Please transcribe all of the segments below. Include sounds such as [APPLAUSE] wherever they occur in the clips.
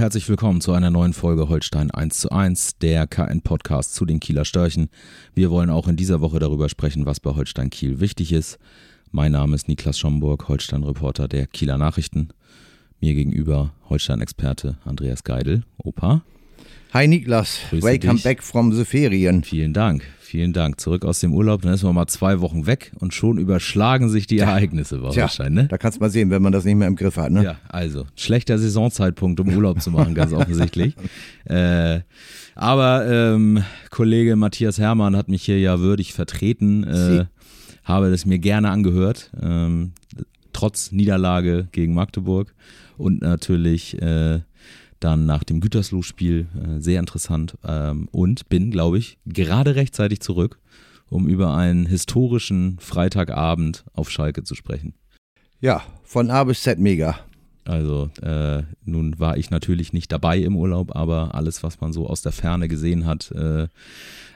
Herzlich willkommen zu einer neuen Folge Holstein 1 zu 1, der KN-Podcast zu den Kieler Störchen. Wir wollen auch in dieser Woche darüber sprechen, was bei Holstein Kiel wichtig ist. Mein Name ist Niklas Schomburg, Holstein-Reporter der Kieler Nachrichten. Mir gegenüber Holstein-Experte Andreas Geidel. Opa. Hi Niklas, Grüße welcome dich. back from the Ferien. Vielen Dank, vielen Dank. Zurück aus dem Urlaub, dann ist man mal zwei Wochen weg und schon überschlagen sich die Ereignisse Tja, Holstein, ne? da kannst du mal sehen, wenn man das nicht mehr im Griff hat. Ne? Ja, also schlechter Saisonzeitpunkt, um Urlaub zu machen, ganz [LAUGHS] offensichtlich. Äh, aber ähm, Kollege Matthias Hermann hat mich hier ja würdig vertreten, äh, habe das mir gerne angehört, ähm, trotz Niederlage gegen Magdeburg und natürlich äh, dann nach dem Gütersloh-Spiel äh, sehr interessant ähm, und bin, glaube ich, gerade rechtzeitig zurück, um über einen historischen Freitagabend auf Schalke zu sprechen. Ja, von A bis Z mega. Also äh, nun war ich natürlich nicht dabei im Urlaub, aber alles, was man so aus der Ferne gesehen hat, äh,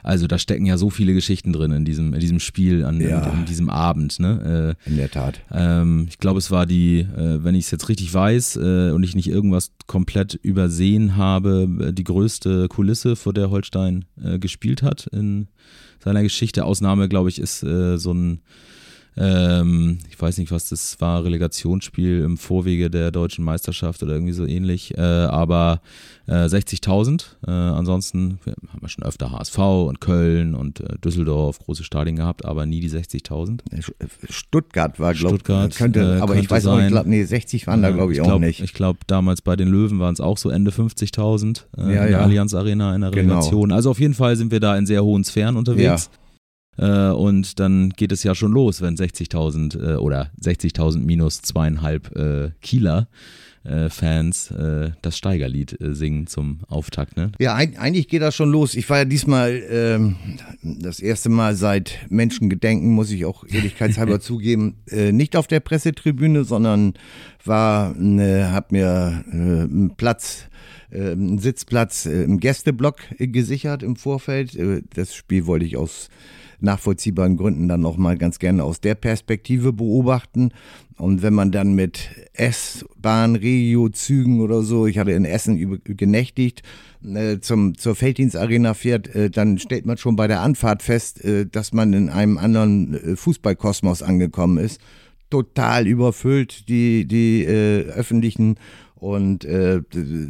also da stecken ja so viele Geschichten drin in diesem, in diesem Spiel, an Ja. in, in diesem Abend. Ne? In der Tat. Äh, ähm, ich glaube, es war die, äh, wenn ich es jetzt richtig weiß äh, und ich nicht irgendwas komplett übersehen habe, äh, die größte Kulisse, vor der Holstein äh, gespielt hat in seiner Geschichte. Ausnahme, glaube ich, ist äh, so ein ähm, ich weiß nicht, was das war, Relegationsspiel im Vorwege der deutschen Meisterschaft oder irgendwie so ähnlich, äh, aber äh, 60.000. Äh, ansonsten haben wir schon öfter HSV und Köln und äh, Düsseldorf große Stadien gehabt, aber nie die 60.000. Stuttgart war, glaube Stuttgart, ich. Könnte, äh, aber könnte ich weiß auch sein. nicht, glaub, nee, 60 waren da, glaube ich, auch glaub, nicht. Ich glaube, damals bei den Löwen waren es auch so Ende 50.000 äh, Ja, in der ja. Allianz Arena in der Genau. Relegation. Also auf jeden Fall sind wir da in sehr hohen Sphären unterwegs. Äh, und dann geht es ja schon los, wenn 60.000 äh, oder 60.000 minus zweieinhalb äh, Kieler äh, Fans äh, das Steigerlied äh, singen zum Auftakt. Ne? Ja, eigentlich geht das schon los. Ich war ja diesmal ähm, das erste Mal seit Menschengedenken, muss ich auch ehrlichkeitshalber [LAUGHS] zugeben, äh, nicht auf der Pressetribüne, sondern war, äh, hab mir äh, einen Platz, einen Sitzplatz im Gästeblock gesichert im Vorfeld. Das Spiel wollte ich aus nachvollziehbaren Gründen dann noch mal ganz gerne aus der Perspektive beobachten. Und wenn man dann mit S-Bahn, Regio-Zügen oder so, ich hatte in Essen genächtigt, äh, zum, zur Felddienstarena fährt, äh, dann stellt man schon bei der Anfahrt fest, äh, dass man in einem anderen äh, Fußballkosmos angekommen ist. Total überfüllt, die, die äh, öffentlichen und äh,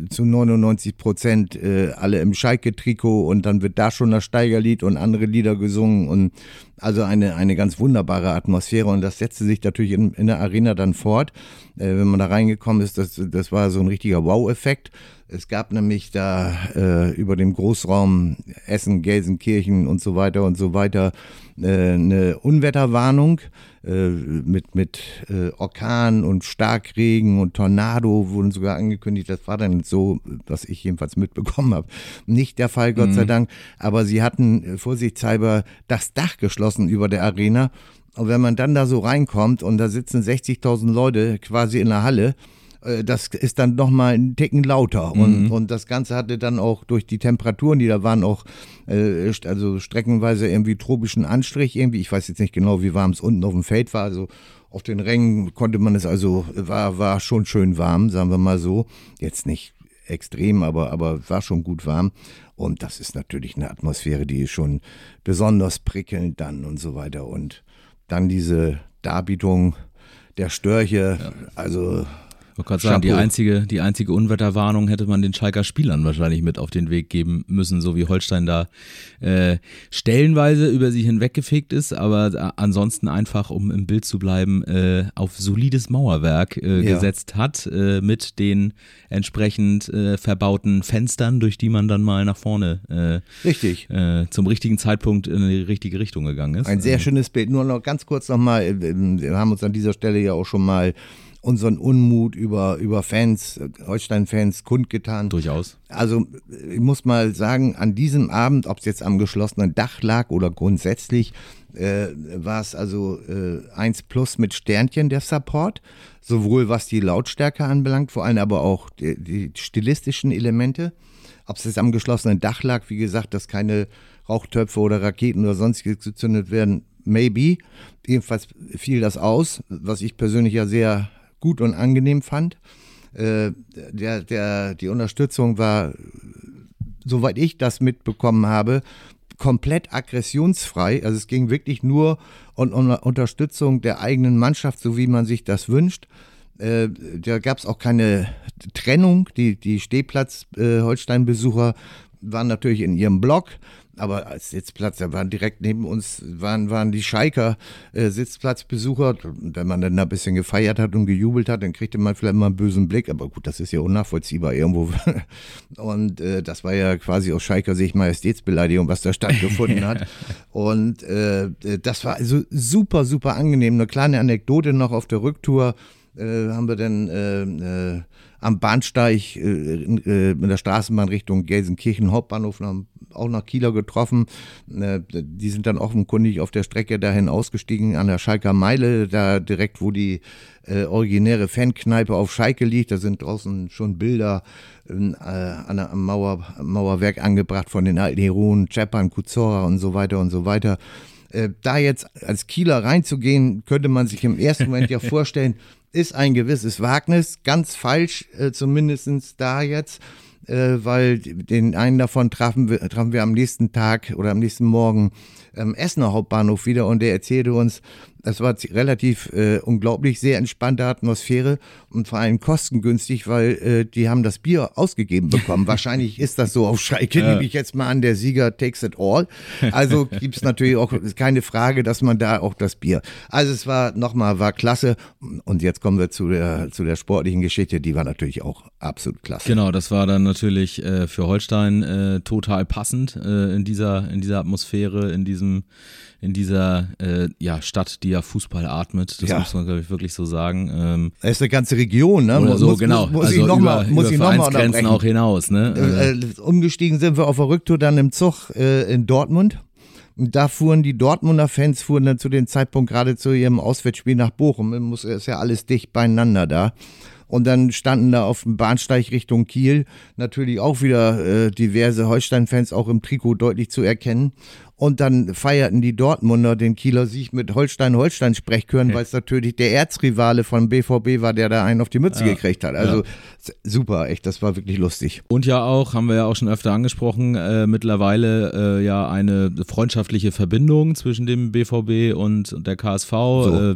zu 99 Prozent äh, alle im Schalke-Trikot und dann wird da schon das Steigerlied und andere Lieder gesungen und also eine, eine ganz wunderbare Atmosphäre und das setzte sich natürlich in, in der Arena dann fort. Äh, wenn man da reingekommen ist, das, das war so ein richtiger Wow-Effekt. Es gab nämlich da äh, über dem Großraum Essen, Gelsenkirchen und so weiter und so weiter äh, eine Unwetterwarnung äh, mit, mit äh, Orkan und Starkregen und Tornado wurden sogar angekündigt. Das war dann so, was ich jedenfalls mitbekommen habe. Nicht der Fall, Gott sei Dank. Aber sie hatten äh, vorsichtshalber das Dach geschlossen über der Arena. Und wenn man dann da so reinkommt und da sitzen 60.000 Leute quasi in der Halle, das ist dann nochmal einen Ticken lauter. Und, und das Ganze hatte dann auch durch die Temperaturen, die da waren, auch äh, also streckenweise irgendwie tropischen Anstrich irgendwie. Ich weiß jetzt nicht genau, wie warm es unten auf dem Feld war. Also auf den Rängen konnte man es also, war, war schon schön warm, sagen wir mal so. Jetzt nicht extrem, aber, aber war schon gut warm. Und das ist natürlich eine Atmosphäre, die ist schon besonders prickelnd dann und so weiter. Und dann diese Darbietung der Störche, also Ich wollte gerade sagen, die einzige, die einzige Unwetterwarnung hätte man den Schalker Spielern wahrscheinlich mit auf den Weg geben müssen, so wie Holstein da äh, stellenweise über sie hinweggefegt ist, aber äh, ansonsten einfach, um im Bild zu bleiben, äh, auf solides Mauerwerk äh, Ja. gesetzt hat, äh, mit den entsprechend äh, verbauten Fenstern, durch die man dann mal nach vorne richtig. äh, äh, zum richtigen Zeitpunkt in die richtige Richtung gegangen ist. Ein sehr Ähm, schönes Bild. Nur noch ganz kurz nochmal, wir haben uns an dieser Stelle ja auch schon mal unseren Unmut über, über Fans, Holstein-Fans kundgetan. Durchaus. Also ich muss mal sagen, an diesem Abend, ob es jetzt am geschlossenen Dach lag oder grundsätzlich, äh, war es also äh, 1 plus mit Sternchen der Support, sowohl was die Lautstärke anbelangt, vor allem aber auch die, die stilistischen Elemente. Ob es jetzt am geschlossenen Dach lag, wie gesagt, dass keine Rauchtöpfe oder Raketen oder sonstiges gezündet werden, maybe. Jedenfalls fiel das aus, was ich persönlich ja sehr gut und angenehm fand. Äh, der, der, die Unterstützung war, soweit ich das mitbekommen habe, komplett aggressionsfrei. Also es ging wirklich nur um, um Unterstützung der eigenen Mannschaft, so wie man sich das wünscht. Äh, da gab es auch keine Trennung. Die, die Stehplatz-Holstein-Besucher äh, waren natürlich in ihrem Block aber als Sitzplatz, da waren direkt neben uns, waren, waren die Schalker äh, Sitzplatzbesucher. Wenn man dann da ein bisschen gefeiert hat und gejubelt hat, dann kriegte man vielleicht mal einen bösen Blick. Aber gut, das ist ja unnachvollziehbar irgendwo. [LAUGHS] Und äh, das war ja quasi aus Schalker Sicht Majestätsbeleidigung, was da stattgefunden hat. [LAUGHS] Und äh, das war also super, super angenehm. Eine kleine Anekdote noch auf der Rücktour äh, haben wir dann äh, äh, am Bahnsteig äh, äh, in der Straßenbahn Richtung Gelsenkirchen Hauptbahnhof auch nach Kieler getroffen. Äh, die sind dann offenkundig auf der Strecke dahin ausgestiegen an der Schalker Meile, da direkt, wo die äh, originäre Fankneipe auf Schalke liegt. Da sind draußen schon Bilder äh, an der, am Mauer, Mauerwerk angebracht von den alten Heroen, Czepan, Kuzora und so weiter und so weiter da jetzt als Kieler reinzugehen, könnte man sich im ersten Moment ja [LAUGHS] vorstellen, ist ein gewisses Wagnis, ganz falsch äh, zumindest da jetzt, äh, weil den einen davon trafen wir, trafen wir am nächsten Tag oder am nächsten Morgen am Essener Hauptbahnhof wieder und der erzählte uns, das war relativ äh, unglaublich, sehr entspannte Atmosphäre und vor allem kostengünstig, weil äh, die haben das Bier ausgegeben bekommen. [LAUGHS] Wahrscheinlich ist das so auf Schalke, ja. nehme ich jetzt mal an, der Sieger takes it all. Also gibt es natürlich auch keine Frage, dass man da auch das Bier. Also es war nochmal, war klasse. Und jetzt kommen wir zu der, zu der sportlichen Geschichte, die war natürlich auch absolut klasse. Genau, das war dann natürlich äh, für Holstein äh, total passend äh, in, dieser, in dieser Atmosphäre, in diesem in dieser äh, ja, Stadt, die ja Fußball atmet. Das ja. muss man, glaube ich, wirklich so sagen. Ähm, das ist eine ganze Region, ne? Oder so, muss, genau. Muss, muss also ich noch über, über mal auch hinaus, ne? Äh, äh, umgestiegen sind wir auf der Rücktour dann im Zug äh, in Dortmund. Und da fuhren die Dortmunder Fans, fuhren dann zu dem Zeitpunkt gerade zu ihrem Auswärtsspiel nach Bochum. Es ist ja alles dicht beieinander da. Und dann standen da auf dem Bahnsteig Richtung Kiel natürlich auch wieder äh, diverse Holstein-Fans auch im Trikot deutlich zu erkennen. Und dann feierten die Dortmunder den Kieler Sieg mit Holstein-Holstein Sprechchören, okay. weil es natürlich der Erzrivale von BVB war, der da einen auf die Mütze ja. gekriegt hat. Also ja. super, echt, das war wirklich lustig. Und ja auch, haben wir ja auch schon öfter angesprochen, äh, mittlerweile äh, ja eine freundschaftliche Verbindung zwischen dem BVB und, der KSV. So. Äh,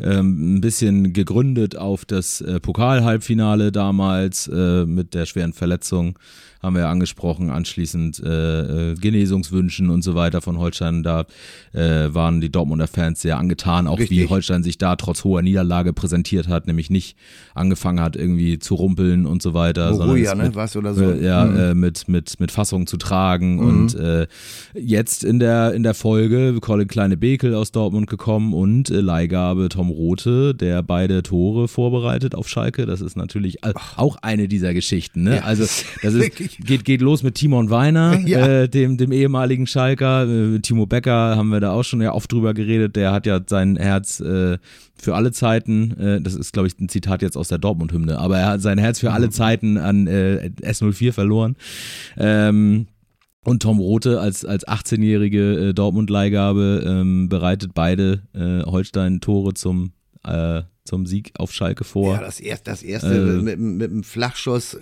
ähm, ein bisschen gegründet auf das äh, Pokal-Halbfinale damals äh, mit der schweren Verletzung haben wir ja angesprochen, anschließend äh, äh, Genesungswünschen und so weiter von Holstein. Da äh, waren die Dortmunder Fans sehr angetan, auch Richtig. wie Holstein sich da trotz hoher Niederlage präsentiert hat, nämlich nicht angefangen hat, irgendwie zu rumpeln und so weiter. Moruja, ne? Was oder so. Äh, ja, mhm. äh, mit, mit, mit Fassung zu tragen. Mhm. Und äh, jetzt in der, in der Folge Colin Kleine Bekel aus Dortmund gekommen und äh, Leihgabe Tom Rote, der beide Tore vorbereitet auf Schalke. Das ist natürlich auch eine dieser Geschichten. Ne? Ja. Also das ist [LAUGHS] geht, geht los mit Timon Weiner, [LAUGHS] ja. äh, dem, dem ehemaligen Schalker. Äh, Timo Becker haben wir da auch schon ja oft drüber geredet. Der hat ja sein Herz äh, für alle Zeiten, äh, das ist glaube ich ein Zitat jetzt aus der Dortmund-Hymne, aber er hat sein Herz für alle mhm. Zeiten an äh, S04 verloren. Ähm, und Tom Rote als, als 18-jährige äh, Dortmund-Leihgabe ähm, bereitet beide äh, Holstein-Tore zum, äh, zum Sieg auf Schalke vor. Ja, das, erste, das erste äh, mit, mit einem Flachschuss.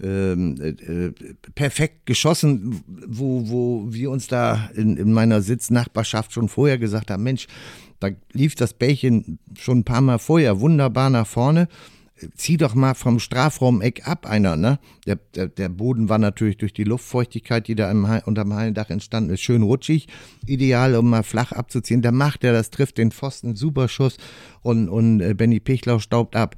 Äh, ähm, äh, perfekt geschossen, wo, wo wir uns da in, in meiner Sitznachbarschaft schon vorher gesagt haben, Mensch, da lief das Bällchen schon ein paar Mal vorher wunderbar nach vorne. Zieh doch mal vom Strafraum-Eck ab einer, ne? Der, der, der, Boden war natürlich durch die Luftfeuchtigkeit, die da im, unterm Hallendach entstanden ist, schön rutschig. Ideal, um mal flach abzuziehen. Da macht er das, trifft den Pfosten, super Schuss und, und äh, Benny Pichlau staubt ab.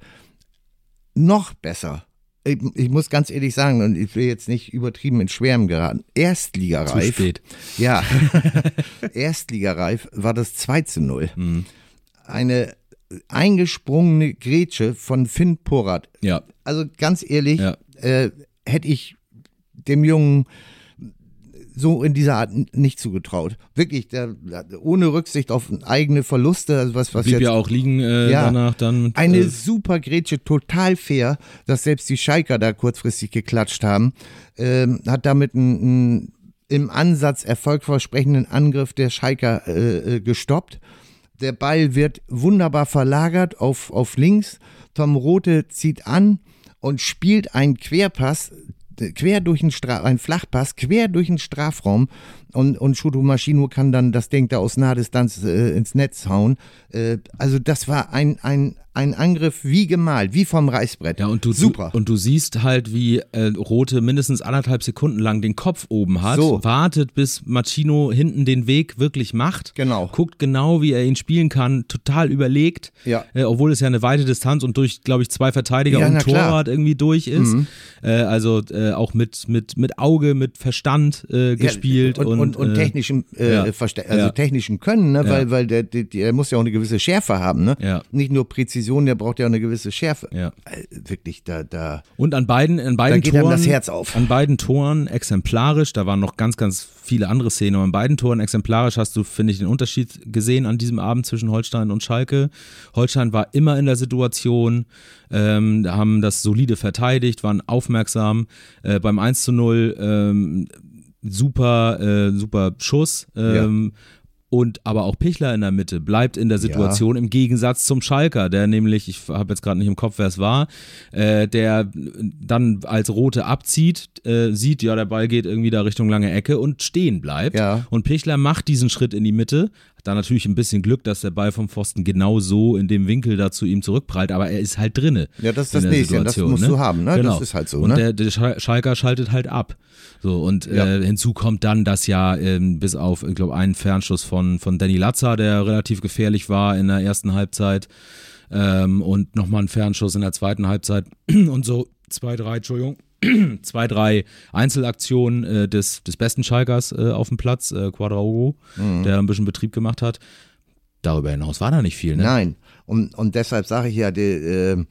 Noch besser ich, ich, muss ganz ehrlich sagen, und ich will jetzt nicht übertrieben in Schwärmen geraten, Erstligareif. Zu spät. Ja, [LAUGHS] Erstligareif war das 2 zu 0. Mhm. Eine eingesprungene Grätsche von Finn Porat. Ja. Also ganz ehrlich, Ja. äh, hätte ich dem Jungen so in dieser Art nicht zugetraut. Wirklich, der, ohne Rücksicht auf eigene Verluste, also was, was Blieb jetzt ja auch liegen äh, Ja. danach dann. eine äh, super Grätsche, total fair, dass selbst die Schalker da kurzfristig geklatscht haben. Ähm, hat damit einen, im Ansatz erfolgversprechenden Angriff der Schalker äh, äh, gestoppt. Der Ball wird wunderbar verlagert auf, auf links. Tom Rote zieht an und spielt einen Querpass, quer durch den Stra ein Flachpass, quer durch den Strafraum und, und Shuto Maschino kann dann das Ding da aus Nahdistanz äh, ins Netz hauen. Äh, also das war ein, ein, ein Angriff wie gemalt, wie vom Reißbrett. Ja, und du, Super. Du, und du siehst halt, wie äh, Rote mindestens anderthalb Sekunden lang den Kopf oben hat, So. wartet, bis Machino hinten den Weg wirklich macht. Genau. Guckt genau, wie er ihn spielen kann, total überlegt. Ja. Äh, obwohl es ja eine weite Distanz und durch, glaube ich, zwei Verteidiger Ja, und na klar. Mhm. Torwart irgendwie durch ist. Äh, also äh, auch mit, mit, mit Auge, mit Verstand äh, gespielt. und, und, und, äh, technischem, äh, ja. Verste- also Ja. technischen Können, ne? weil, weil der, der, der muss ja auch eine gewisse Schärfe haben. Ne? Ja. Nicht nur Präzision, der braucht ja auch eine gewisse Schärfe. Ja. Äh, wirklich, da, da. Und an beiden, an beiden geht einem Toren, das Herz auf. An beiden Toren exemplarisch, da waren noch ganz, ganz viele andere Szenen, aber an beiden Toren exemplarisch hast du, finde ich, den Unterschied gesehen an diesem Abend zwischen Holstein und Schalke. Holstein war immer in der Situation, ähm, haben das solide verteidigt, waren aufmerksam. Äh, beim 1 zu 0 ähm, super, äh, super Schuss. Ähm, Und aber auch Pichler in der Mitte bleibt in der Situation im Gegensatz zum Schalker, der nämlich, ich habe jetzt gerade nicht im Kopf, wer es war, äh, der dann als Rote abzieht, äh, sieht, ja, der Ball geht irgendwie da Richtung lange Ecke und stehen bleibt. Ja. Und Pichler macht diesen Schritt in die Mitte. Da natürlich ein bisschen Glück, dass der Ball vom Pfosten genau so in dem Winkel da zu ihm zurückprallt, aber er ist halt drinne. Ja, das ist das Nächste, das musst du haben, ne? Genau. Das ist halt so, Und ne? der, der Schal- Schalker schaltet halt ab. So, und Ja. äh, hinzu kommt dann, dass ja ähm, bis auf, ich glaube, einen Fernschuss von, von Danny Latza, der relativ gefährlich war in der ersten Halbzeit, ähm, und nochmal ein Fernschuss in der zweiten Halbzeit [CLEARS THROAT] und so zwei, drei, Entschuldigung, [CLEARS THROAT] zwei, drei Einzelaktionen äh, des, des besten Schalkers äh, auf dem Platz, äh, Quadraogo, Mhm. der ein bisschen Betrieb gemacht hat. Darüber hinaus war da nicht viel, ne? Nein. Und, und deshalb sage ich ja, die, äh,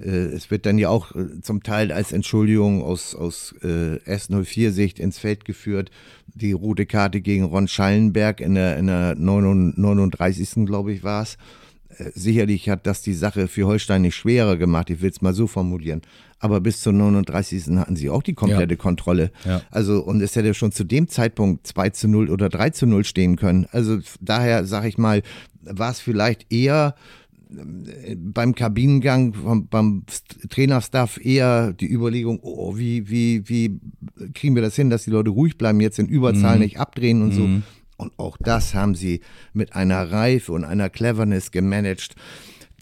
äh, es wird dann ja auch äh, zum Teil als Entschuldigung aus, aus äh, S04-Sicht ins Feld geführt. Die rote Karte gegen Ron Schallenberg in der, in der 39. glaube ich war es. Sicherlich hat das die Sache für Holstein nicht schwerer gemacht, ich will es mal so formulieren. Aber bis zur 39. hatten sie auch die komplette Kontrolle. Ja. Also, und es hätte schon zu dem Zeitpunkt 2 zu 0 oder 3 zu 0 stehen können. Also daher sage ich mal, war es vielleicht eher äh, beim Kabinengang, vom, beim Trainerstaff eher die Überlegung, oh, wie, wie, wie kriegen wir das hin, dass die Leute ruhig bleiben, jetzt in Überzahl nicht abdrehen und so. Und auch das haben sie mit einer Reife und einer Cleverness gemanagt,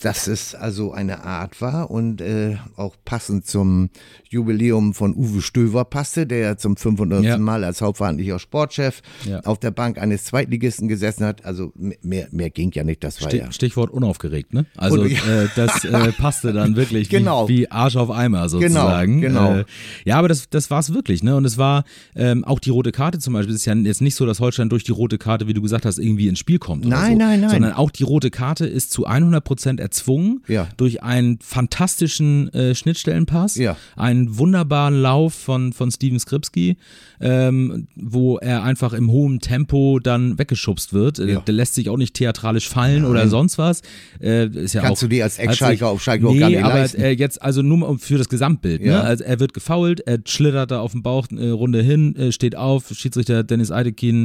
dass es also eine Art war und äh, auch passend zum Jubiläum von Uwe Stöver passte, der ja zum 500. Ja. Mal als hauptverantwortlicher Sportchef Ja. auf der Bank eines Zweitligisten gesessen hat. Also mehr, mehr ging ja nicht, das war Stich- ja. Stichwort unaufgeregt, ne? Also Und- äh, das äh, [LAUGHS] passte dann wirklich Genau. wie, wie Arsch auf Eimer sozusagen. genau. Äh, ja, aber das, das war es wirklich, ne? Und es war ähm, auch die rote Karte zum Beispiel. Es ist ja jetzt nicht so, dass Holstein durch die rote Karte, wie du gesagt hast, irgendwie ins Spiel kommt. Nein, so, nein, nein. Sondern auch die rote Karte ist zu 100 Prozent erzwungen Ja. durch einen fantastischen äh, Schnittstellenpass, Ja. einen wunderbaren Lauf von, von Steven Skripski, ähm, wo er einfach im hohen Tempo dann weggeschubst wird. Äh, Ja. Der lässt sich auch nicht theatralisch fallen oder sonst was. Äh, ist ja Kannst auch, du dir als Ex-Schalker auf Schalke auch nee, gar nicht aber leisten. Äh, jetzt also nur für das Gesamtbild. Ne? Also er wird gefoult, er schlittert da auf dem Bauch äh, Runde hin, äh, steht auf, Schiedsrichter Dennis Eidekin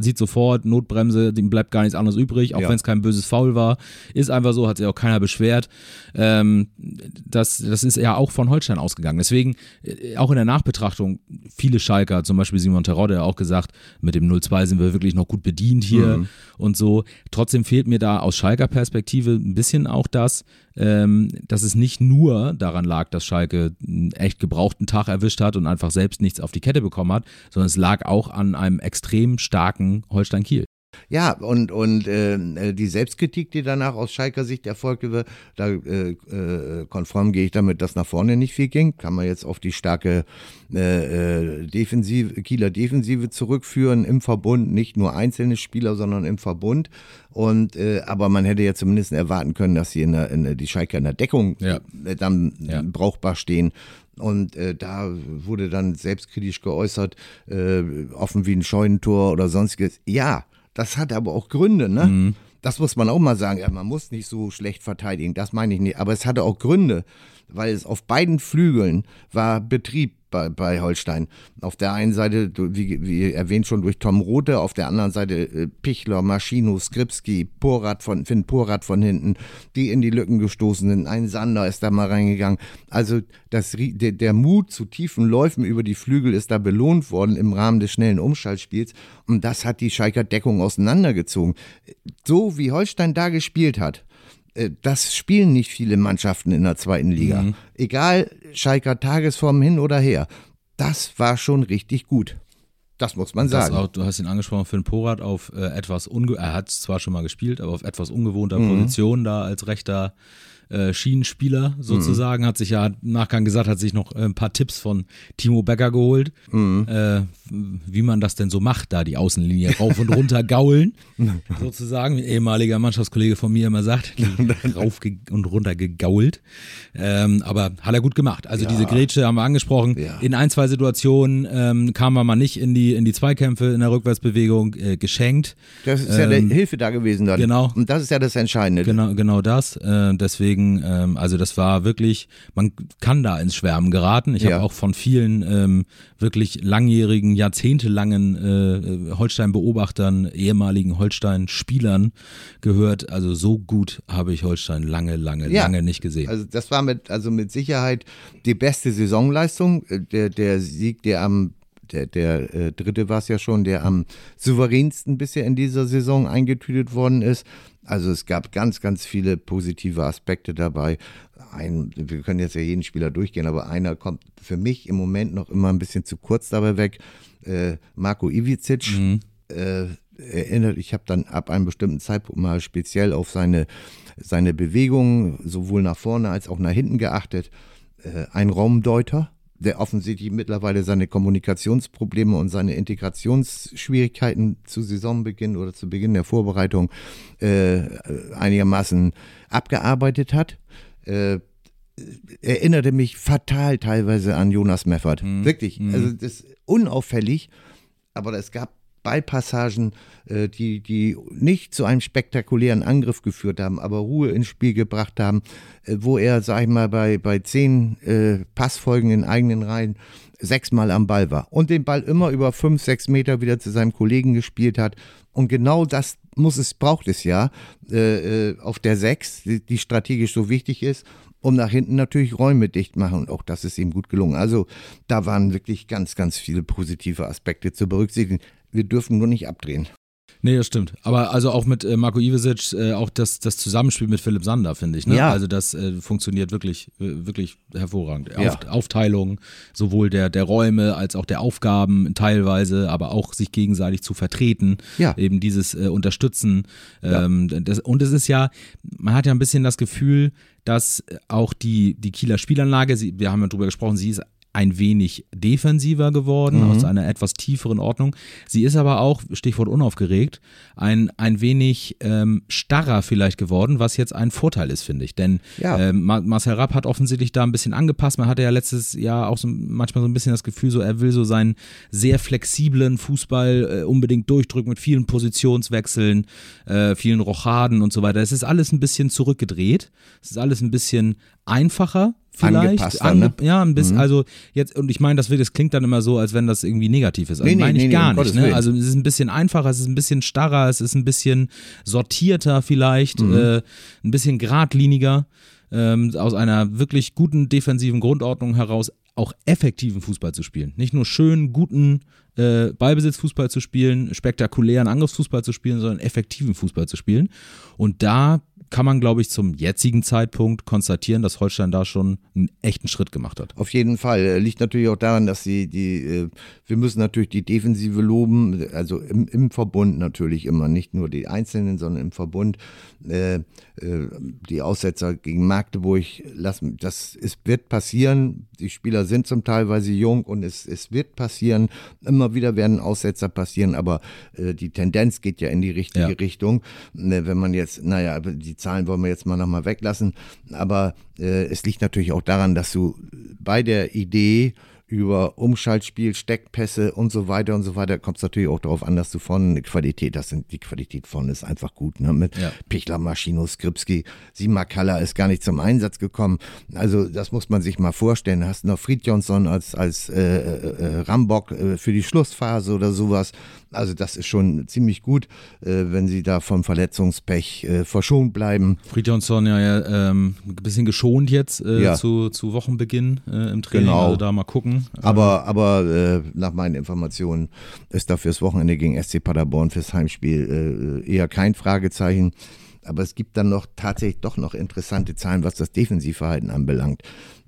sieht sofort, Notbremse, dem bleibt gar nichts anderes übrig, auch wenn es kein böses Foul war. Ist einfach so, hat sich auch keiner beschwert. Ähm, das, das ist ja auch von Holstein ausgegangen. Deswegen, äh, auch in der Nachbetrachtung, viele Schalker, zum Beispiel Simon Terodde, hat auch gesagt, mit dem 0-2 sind wir wirklich noch gut bedient hier Mhm. und so. Trotzdem fehlt mir da aus Schalker Perspektive ein bisschen auch das, ähm, dass es nicht nur daran lag, dass Schalke einen echt gebrauchten Tag erwischt hat und einfach selbst nichts auf die Kette bekommen hat, sondern es lag auch an einem extrem starken Holstein Kiel. Ja, und, und äh, die Selbstkritik, die danach aus Schalker Sicht erfolgte, da äh, äh, konform gehe ich damit, dass nach vorne nicht viel ging. Kann man jetzt auf die starke äh, äh, Defensive, Kieler Defensive zurückführen im Verbund, nicht nur einzelne Spieler, sondern im Verbund. Und äh, aber man hätte ja zumindest erwarten können, dass sie in der, in der die Schalker in der Deckung Ja. dann Ja. brauchbar stehen. Und äh, da wurde dann selbstkritisch geäußert, äh, offen wie ein Scheunentor oder sonstiges. Ja, das hat aber auch Gründe, ne? Mhm. Das muss man auch mal sagen. Ja, man muss nicht so schlecht verteidigen, das meine ich nicht. Aber es hatte auch Gründe, weil es auf beiden Flügeln war Betrieb bei, bei Holstein. Auf der einen Seite, wie, wie erwähnt schon, durch Tom Rothe, auf der anderen Seite äh, Pichler, Maschino, Skripski, Porat von, Finn Porat von hinten, die in die Lücken gestoßen sind. Ein Sander ist da mal reingegangen. Also das, der, der Mut zu tiefen Läufen über die Flügel ist da belohnt worden im Rahmen des schnellen Umschaltspiels. Und das hat die Schalker Deckung auseinandergezogen. So wie Holstein da gespielt hat, das spielen nicht viele Mannschaften in der zweiten Liga. Egal, Schalker Tagesform hin oder her. Das war schon richtig gut. Das muss man Das sagen. auch, du hast ihn angesprochen, Finn Porat auf äh, etwas unge er hat zwar schon mal gespielt, aber auf etwas ungewohnter Mhm. Position da als rechter äh, Schienenspieler sozusagen, hat sich ja im Nachgang gesagt, hat sich noch äh, ein paar Tipps von Timo Becker geholt, Mhm. äh, wie man das denn so macht, da die Außenlinie rauf und runter [LAUGHS] gaulen, sozusagen, wie ein ehemaliger Mannschaftskollege von mir immer sagt, [LAUGHS] rauf und runter gegault. Ähm, aber hat er gut gemacht. Also diese Grätsche haben wir angesprochen. Ja. In ein, zwei Situationen ähm, kam er mal nicht in die, in die Zweikämpfe in der Rückwärtsbewegung äh, geschenkt. Das ist ja Ähm, der Hilfe da gewesen dann. genau. Und das ist ja das Entscheidende. Genau, genau das. Äh, deswegen, ähm, also das war wirklich, man kann da ins Schwärmen geraten. Ich Ja. habe auch von vielen ähm, wirklich langjährigen, jahrzehntelangen äh, Holstein-Beobachtern, ehemaligen Holstein-Spielern gehört. Also so gut habe ich Holstein lange, lange, Ja. lange nicht gesehen. Also das war mit, also mit Sicherheit die beste Saisonleistung. Äh, Der, der Sieg, der am, der, der äh, dritte war es ja schon, der am souveränsten bisher in dieser Saison eingetütet worden ist. Also es gab ganz, ganz viele positive Aspekte dabei. Ein, wir können jetzt ja jeden Spieler durchgehen, aber einer kommt für mich im Moment noch immer ein bisschen zu kurz dabei weg. Äh, Marco Ivic äh, erinnert, ich habe dann ab einem bestimmten Zeitpunkt mal speziell auf seine, seine Bewegungen sowohl nach vorne als auch nach hinten geachtet. Äh, ein Raumdeuter, der offensichtlich mittlerweile seine Kommunikationsprobleme und seine Integrationsschwierigkeiten zu Saisonbeginn oder zu Beginn der Vorbereitung äh, einigermaßen abgearbeitet hat. Äh, erinnerte mich fatal teilweise an Jonas Meffert. Wirklich. Also das ist unauffällig, aber es gab Ballpassagen, äh, die, die nicht zu einem spektakulären Angriff geführt haben, aber Ruhe ins Spiel gebracht haben, äh, wo er, sag ich mal, bei, bei zehn äh, Passfolgen in eigenen Reihen sechsmal am Ball war und den Ball immer über fünf, sechs Meter wieder zu seinem Kollegen gespielt hat. Und genau das muss es, braucht es ja äh, auf der Sechs, die strategisch so wichtig ist, um nach hinten natürlich Räume dicht machen. Und auch das ist ihm gut gelungen. Also da waren wirklich ganz, ganz viele positive Aspekte zu berücksichtigen. Wir dürfen nur nicht abdrehen. Nee, das stimmt. Aber also auch mit äh, Marco Ivesic, äh, auch das, das Zusammenspiel mit Philipp Sander, finde ich. Ne? Ja. Also das äh, funktioniert wirklich, wirklich hervorragend. Ja. Auf, Aufteilung sowohl der, der Räume als auch der Aufgaben teilweise, aber auch sich gegenseitig zu vertreten. Ja. Eben dieses äh, Unterstützen. Ähm, das, und es ist ja, man hat ja ein bisschen das Gefühl, dass auch die, die Kieler Spielanlage, sie, wir haben ja drüber gesprochen, sie ist ein wenig defensiver geworden, Mhm. aus einer etwas tieferen Ordnung. Sie ist aber auch, Stichwort unaufgeregt, ein, ein wenig ähm, starrer vielleicht geworden, was jetzt ein Vorteil ist, finde ich. Denn Ja. ähm, Ma- Marcel Rapp hat offensichtlich da ein bisschen angepasst. Man hatte ja letztes Jahr auch so, manchmal so ein bisschen das Gefühl, so er will so seinen sehr flexiblen Fußball äh, unbedingt durchdrücken mit vielen Positionswechseln, äh, vielen Rochaden und so weiter. Es ist alles ein bisschen zurückgedreht. Es ist alles ein bisschen einfacher vielleicht. Angepasster, ne? Ja, ein bisschen, also jetzt, und ich meine, das, das klingt dann immer so, als wenn das irgendwie negativ ist. Also Nee, nee, meine ich nee, nee, gar um nicht. Ne? Also es ist ein bisschen einfacher, es ist ein bisschen starrer, es ist ein bisschen sortierter vielleicht, Mhm. äh, ein bisschen geradliniger, ähm, aus einer wirklich guten defensiven Grundordnung heraus auch effektiven Fußball zu spielen. Nicht nur schön, guten äh, Ballbesitzfußball zu spielen, spektakulären Angriffsfußball zu spielen, sondern effektiven Fußball zu spielen. Und da kann man, glaube ich, zum jetzigen Zeitpunkt konstatieren, dass Holstein da schon einen echten Schritt gemacht hat. Auf jeden Fall. Liegt natürlich auch daran, dass sie die, äh, wir müssen natürlich die Defensive loben, also im, im Verbund natürlich immer, nicht nur die Einzelnen, sondern im Verbund. Äh, äh, die Aussetzer gegen Magdeburg lassen, das ist, wird passieren. Die Spieler sind zum Teil, jung und es, es wird passieren. Immer wieder werden Aussetzer passieren, aber äh, die Tendenz geht ja in die richtige ja. Richtung. Ne, wenn man jetzt, naja, die Zahlen wollen wir jetzt mal nochmal weglassen, aber äh, es liegt natürlich auch daran, dass du bei der Idee, über Umschaltspiel, Steckpässe und so weiter und so weiter kommt es natürlich auch darauf an, dass du vorne eine Qualität hast. Die Qualität vorne ist einfach gut. Ne? Mit ja. Pichler, Maschino, Skripski, Simakala ist gar nicht zum Einsatz gekommen. Also das muss man sich mal vorstellen. Hast du noch Friedjonsson als, als äh, äh, äh, Rambock äh, für die Schlussphase oder sowas. Also das ist schon ziemlich gut, äh, wenn sie da vom Verletzungspech äh, verschont bleiben. Friedjonsson ja, ja ähm, ein bisschen geschont jetzt ja. zu, zu Wochenbeginn im Training. Genau. Also da mal gucken. Aber, aber äh, nach meinen Informationen ist da fürs Wochenende gegen SC Paderborn fürs Heimspiel äh, eher kein Fragezeichen. Aber es gibt dann noch tatsächlich doch noch interessante Zahlen, was das Defensivverhalten anbelangt.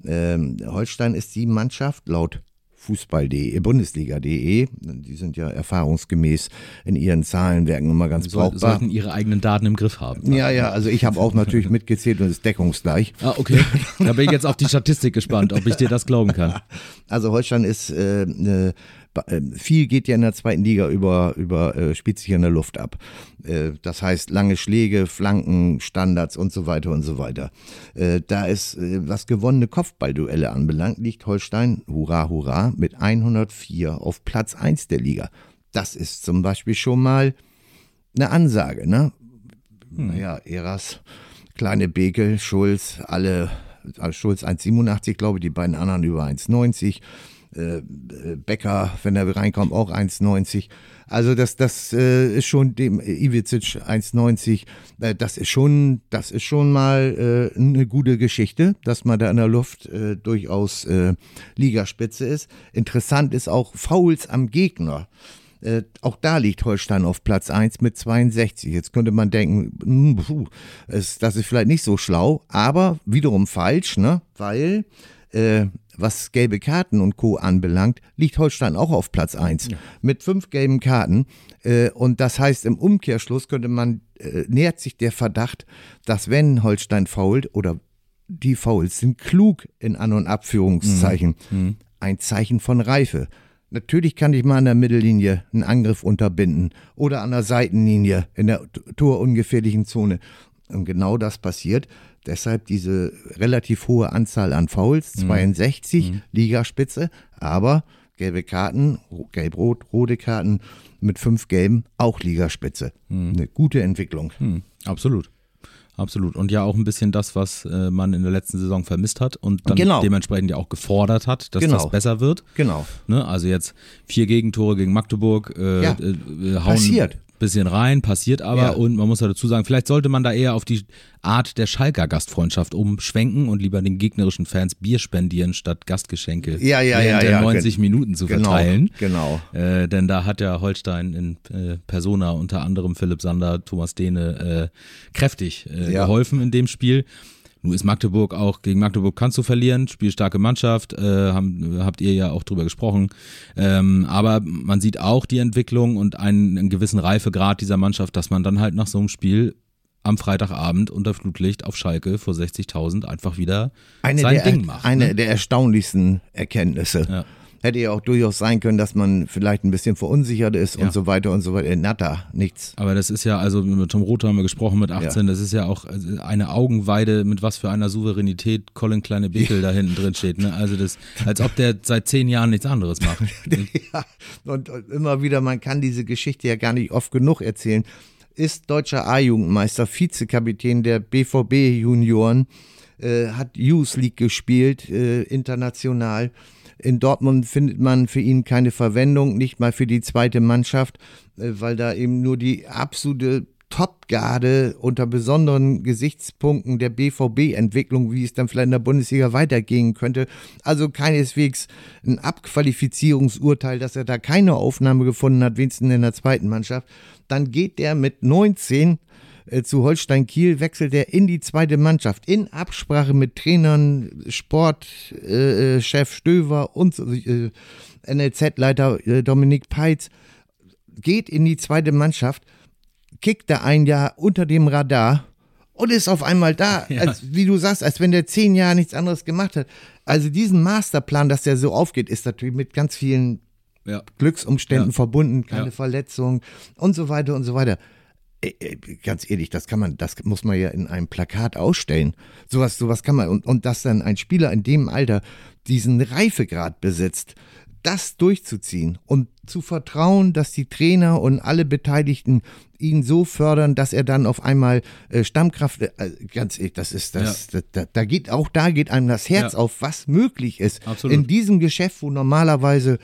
Ähm, Holstein ist die Mannschaft laut Fußball.de, Bundesliga.de. Die sind ja erfahrungsgemäß in ihren Zahlenwerken immer ganz so, brauchbar. Sollten ihre eigenen Daten im Griff haben. Ja, ja, also ich habe auch natürlich mitgezählt und es ist deckungsgleich. Ah, okay. Da bin ich jetzt auf die Statistik gespannt, ob ich dir das glauben kann. [LAUGHS] Also Holstein ist äh, äh, viel geht ja in der zweiten Liga über, über äh, spielt sich in der Luft ab. Äh, das heißt, lange Schläge, Flanken, Standards und so weiter und so weiter. Äh, da ist, äh, was gewonnene Kopfballduelle anbelangt, liegt Holstein, hurra, hurra, mit 104 auf Platz 1 der Liga. Das ist zum Beispiel schon mal eine Ansage, ne? Hm. Naja, Eras, kleine Beke, Schulz, alle, also Schulz 1,87, glaube ich, die beiden anderen über 1,90. Äh, Becker, wenn er reinkommt, auch 1,90. Also das, das äh, ist schon dem Iwicic 1,90. Äh, das ist schon, das ist schon mal äh, eine gute Geschichte, dass man da in der Luft äh, durchaus äh, Ligaspitze ist. Interessant ist auch Fouls am Gegner. Äh, auch da liegt Holstein auf Platz 1 mit 62. Jetzt könnte man denken, hm, puh, es, das ist vielleicht nicht so schlau, aber wiederum falsch, ne? Weil äh, was gelbe Karten und Co. anbelangt, liegt Holstein auch auf Platz 1 ja. mit fünf gelben Karten. Äh, und das heißt, im Umkehrschluss könnte man, äh, nähert sich der Verdacht, dass wenn Holstein fault oder die Fouls sind klug in An- und Abführungszeichen, mhm. mhm. ein Zeichen von Reife. Natürlich kann ich mal an der Mittellinie einen Angriff unterbinden oder an der Seitenlinie in der torungefährlichen Zone. Und genau das passiert. Deshalb diese relativ hohe Anzahl an Fouls, 62 mhm. Ligaspitze, aber gelbe Karten, gelb-rot, rote Karten mit fünf gelben, auch Ligaspitze. Mhm. Eine gute Entwicklung. Mhm. Absolut. Absolut. Und ja auch ein bisschen das, was äh, man in der letzten Saison vermisst hat und dann genau. dementsprechend ja auch gefordert hat, dass genau. das besser wird. Genau. Ne? Also jetzt vier Gegentore gegen Magdeburg äh, ja. äh, hauen, Passiert bisschen rein, passiert aber ja. und man muss ja dazu sagen, vielleicht sollte man da eher auf die Art der Schalker Gastfreundschaft umschwenken und lieber den gegnerischen Fans Bier spendieren, statt Gastgeschenke ja, ja, während ja, der 90 Minuten zu genau, verteilen. Genau. Äh, denn da hat ja Holstein in äh, Persona unter anderem Philipp Sander, Thomas Dehne äh, kräftig äh, geholfen in dem Spiel. Nun ist Magdeburg auch, gegen Magdeburg kannst du verlieren, spielstarke Mannschaft, äh, haben, habt ihr ja auch drüber gesprochen. Ähm, aber man sieht auch die Entwicklung und einen, einen gewissen Reifegrad dieser Mannschaft, dass man dann halt nach so einem Spiel am Freitagabend unter Flutlicht auf Schalke vor 60.000 einfach wieder eine sein der, Ding macht. Eine ne? der erstaunlichsten Erkenntnisse. Ja hätte ja auch durchaus sein können, dass man vielleicht ein bisschen verunsichert ist ja. und so weiter und so weiter. Natter, nichts. Aber das ist ja, also mit Tom Roth haben wir gesprochen mit 18, ja. das ist ja auch also eine Augenweide, mit was für einer Souveränität Colin Kleine Bickel da hinten drin steht. Ne? Also das, als ob der seit zehn Jahren nichts anderes macht. [LAUGHS] ja, und immer wieder, man kann diese Geschichte ja gar nicht oft genug erzählen. Ist deutscher A-Jugendmeister, Vizekapitän der BVB Junioren, äh, hat Youth League gespielt, äh, international in Dortmund findet man für ihn keine Verwendung, nicht mal für die zweite Mannschaft, äh, weil da eben nur die absolute Topgarde unter besonderen Gesichtspunkten der BVB-Entwicklung, wie es dann vielleicht in der Bundesliga weitergehen könnte. Also keineswegs ein Abqualifizierungsurteil, dass er da keine Aufnahme gefunden hat, wenigstens in der zweiten Mannschaft. Dann geht der mit 19 äh, zu Holstein Kiel wechselt er in die zweite Mannschaft in Absprache mit Trainern, Sportchef äh, Chef Stöver und äh, NLZ-Leiter äh, Dominik Peitz. Geht in die zweite Mannschaft, kickt da ein Jahr unter dem Radar und ist auf einmal da, [LAUGHS] Ja. als, wie du sagst, als wenn der zehn Jahre nichts anderes gemacht hat. Also diesen Masterplan, dass der so aufgeht, ist natürlich mit ganz vielen Ja. Glücksumständen Ja. verbunden, keine Ja. Verletzung und so weiter und so weiter. Ganz ehrlich, das kann man, das muss man ja in einem Plakat ausstellen. Sowas, sowas kann man und, und dass dann ein Spieler in dem Alter diesen Reifegrad besitzt, das durchzuziehen und zu vertrauen, dass die Trainer und alle Beteiligten ihn so fördern, dass er dann auf einmal äh, Stammkraft, äh, ganz ehrlich, das ist das, da, da, da geht auch da geht einem das Herz Ja. auf, was möglich ist Absolut. in diesem Geschäft, wo normalerweise